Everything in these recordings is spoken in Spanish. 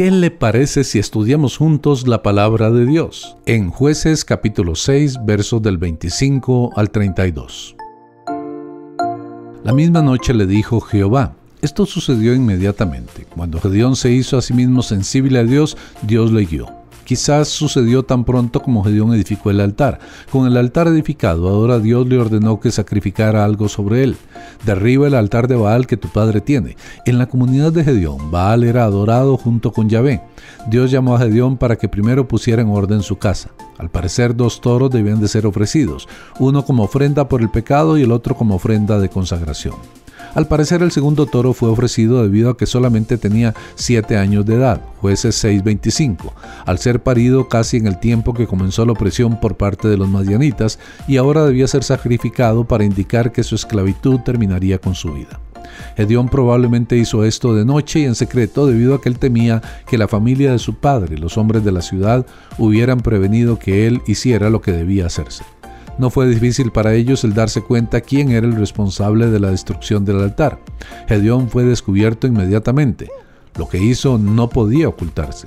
¿Qué le parece si estudiamos juntos la palabra de Dios? En jueces capítulo 6 versos del 25 al 32. La misma noche le dijo Jehová, esto sucedió inmediatamente. Cuando Gedeón se hizo a sí mismo sensible a Dios, Dios le guió. Quizás sucedió tan pronto como Gedeón edificó el altar. Con el altar edificado, ahora Dios le ordenó que sacrificara algo sobre él. Derriba el altar de Baal que tu padre tiene. En la comunidad de Gedeón, Baal era adorado junto con Yahvé. Dios llamó a Gedeón para que primero pusiera en orden su casa. Al parecer, dos toros debían de ser ofrecidos, uno como ofrenda por el pecado y el otro como ofrenda de consagración. Al parecer el segundo toro fue ofrecido debido a que solamente tenía 7 años de edad, jueces 6.25, al ser parido casi en el tiempo que comenzó la opresión por parte de los madianitas y ahora debía ser sacrificado para indicar que su esclavitud terminaría con su vida. Gedeón probablemente hizo esto de noche y en secreto debido a que él temía que la familia de su padre, los hombres de la ciudad, hubieran prevenido que él hiciera lo que debía hacerse. No fue difícil para ellos el darse cuenta quién era el responsable de la destrucción del altar. Gedeón fue descubierto inmediatamente. Lo que hizo no podía ocultarse.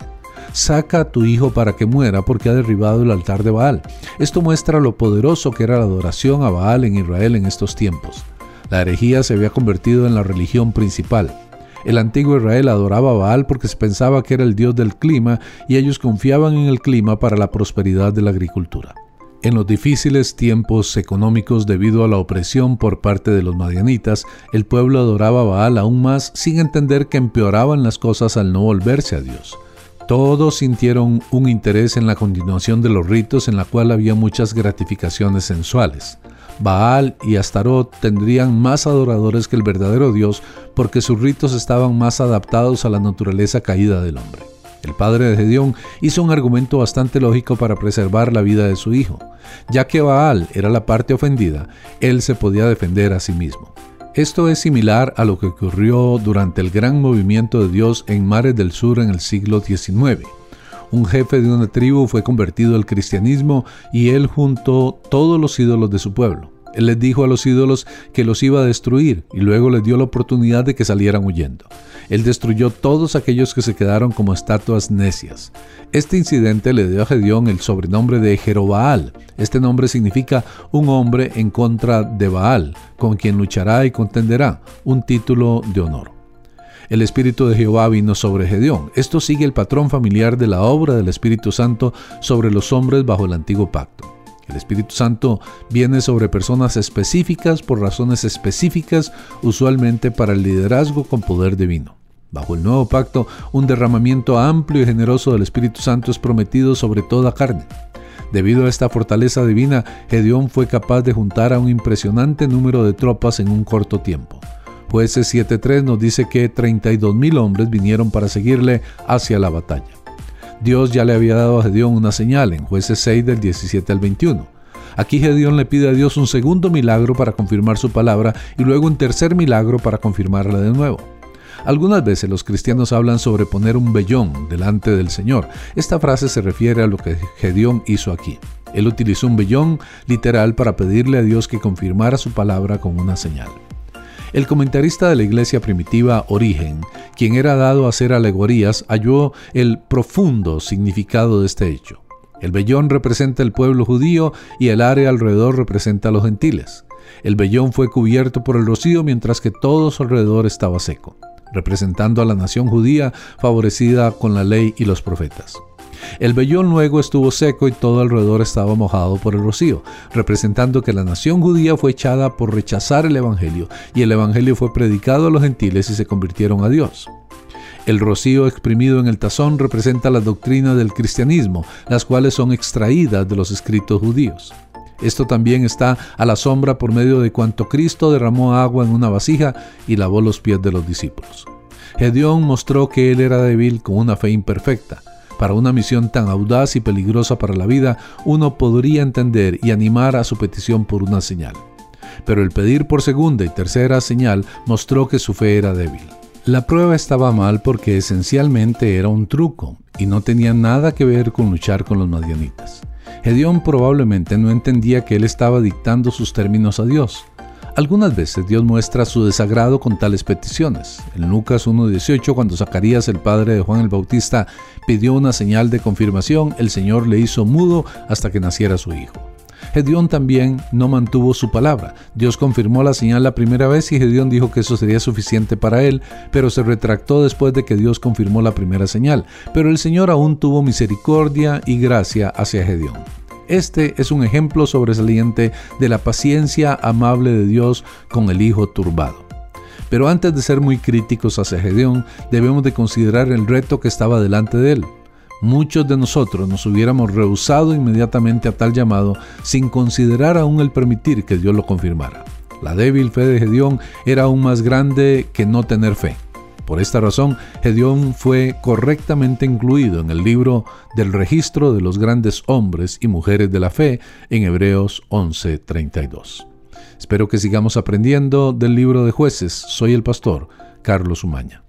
Saca a tu hijo para que muera porque ha derribado el altar de Baal. Esto muestra lo poderoso que era la adoración a Baal en Israel en estos tiempos. La herejía se había convertido en la religión principal. El antiguo Israel adoraba a Baal porque se pensaba que era el dios del clima y ellos confiaban en el clima para la prosperidad de la agricultura. En los difíciles tiempos económicos debido a la opresión por parte de los madianitas, el pueblo adoraba a Baal aún más sin entender que empeoraban las cosas al no volverse a Dios. Todos sintieron un interés en la continuación de los ritos en la cual había muchas gratificaciones sensuales. Baal y Astarot tendrían más adoradores que el verdadero Dios porque sus ritos estaban más adaptados a la naturaleza caída del hombre. El padre de Gedeón hizo un argumento bastante lógico para preservar la vida de su hijo. Ya que Baal era la parte ofendida, él se podía defender a sí mismo. Esto es similar a lo que ocurrió durante el gran movimiento de Dios en Mares del Sur en el siglo XIX. Un jefe de una tribu fue convertido al cristianismo y él juntó todos los ídolos de su pueblo. Él les dijo a los ídolos que los iba a destruir y luego les dio la oportunidad de que salieran huyendo. Él destruyó todos aquellos que se quedaron como estatuas necias. Este incidente le dio a Gedeón el sobrenombre de Jerobaal. Este nombre significa un hombre en contra de Baal, con quien luchará y contenderá, un título de honor. El Espíritu de Jehová vino sobre Gedeón. Esto sigue el patrón familiar de la obra del Espíritu Santo sobre los hombres bajo el antiguo pacto. El Espíritu Santo viene sobre personas específicas por razones específicas, usualmente para el liderazgo con poder divino. Bajo el nuevo pacto, un derramamiento amplio y generoso del Espíritu Santo es prometido sobre toda carne. Debido a esta fortaleza divina, Gedeón fue capaz de juntar a un impresionante número de tropas en un corto tiempo. Jueces 7.3 nos dice que 32.000 hombres vinieron para seguirle hacia la batalla. Dios ya le había dado a Gedeón una señal en jueces 6 del 17 al 21. Aquí Gedeón le pide a Dios un segundo milagro para confirmar su palabra y luego un tercer milagro para confirmarla de nuevo. Algunas veces los cristianos hablan sobre poner un vellón delante del Señor. Esta frase se refiere a lo que Gedeón hizo aquí. Él utilizó un vellón literal para pedirle a Dios que confirmara su palabra con una señal. El comentarista de la iglesia primitiva Origen, quien era dado a hacer alegorías, halló el profundo significado de este hecho. El vellón representa el pueblo judío y el área alrededor representa a los gentiles. El vellón fue cubierto por el rocío mientras que todo su alrededor estaba seco, representando a la nación judía favorecida con la ley y los profetas. El vellón luego estuvo seco y todo alrededor estaba mojado por el rocío, representando que la nación judía fue echada por rechazar el Evangelio, y el Evangelio fue predicado a los gentiles y se convirtieron a Dios. El rocío exprimido en el tazón representa la doctrina del cristianismo, las cuales son extraídas de los escritos judíos. Esto también está a la sombra por medio de cuanto Cristo derramó agua en una vasija y lavó los pies de los discípulos. Gedeón mostró que él era débil con una fe imperfecta, para una misión tan audaz y peligrosa para la vida, uno podría entender y animar a su petición por una señal. Pero el pedir por segunda y tercera señal mostró que su fe era débil. La prueba estaba mal porque esencialmente era un truco y no tenía nada que ver con luchar con los madianitas. Gedeón probablemente no entendía que él estaba dictando sus términos a Dios. Algunas veces Dios muestra su desagrado con tales peticiones. En Lucas 1.18, cuando Zacarías, el padre de Juan el Bautista, pidió una señal de confirmación, el Señor le hizo mudo hasta que naciera su hijo. Gedeón también no mantuvo su palabra. Dios confirmó la señal la primera vez y Gedeón dijo que eso sería suficiente para él, pero se retractó después de que Dios confirmó la primera señal. Pero el Señor aún tuvo misericordia y gracia hacia Gedeón. Este es un ejemplo sobresaliente de la paciencia amable de Dios con el hijo turbado. Pero antes de ser muy críticos hacia Gedeón, debemos de considerar el reto que estaba delante de él. Muchos de nosotros nos hubiéramos rehusado inmediatamente a tal llamado sin considerar aún el permitir que Dios lo confirmara. La débil fe de Gedeón era aún más grande que no tener fe. Por esta razón, Gedeón fue correctamente incluido en el libro del registro de los grandes hombres y mujeres de la fe en Hebreos 11:32. Espero que sigamos aprendiendo del libro de jueces. Soy el pastor Carlos Umaña.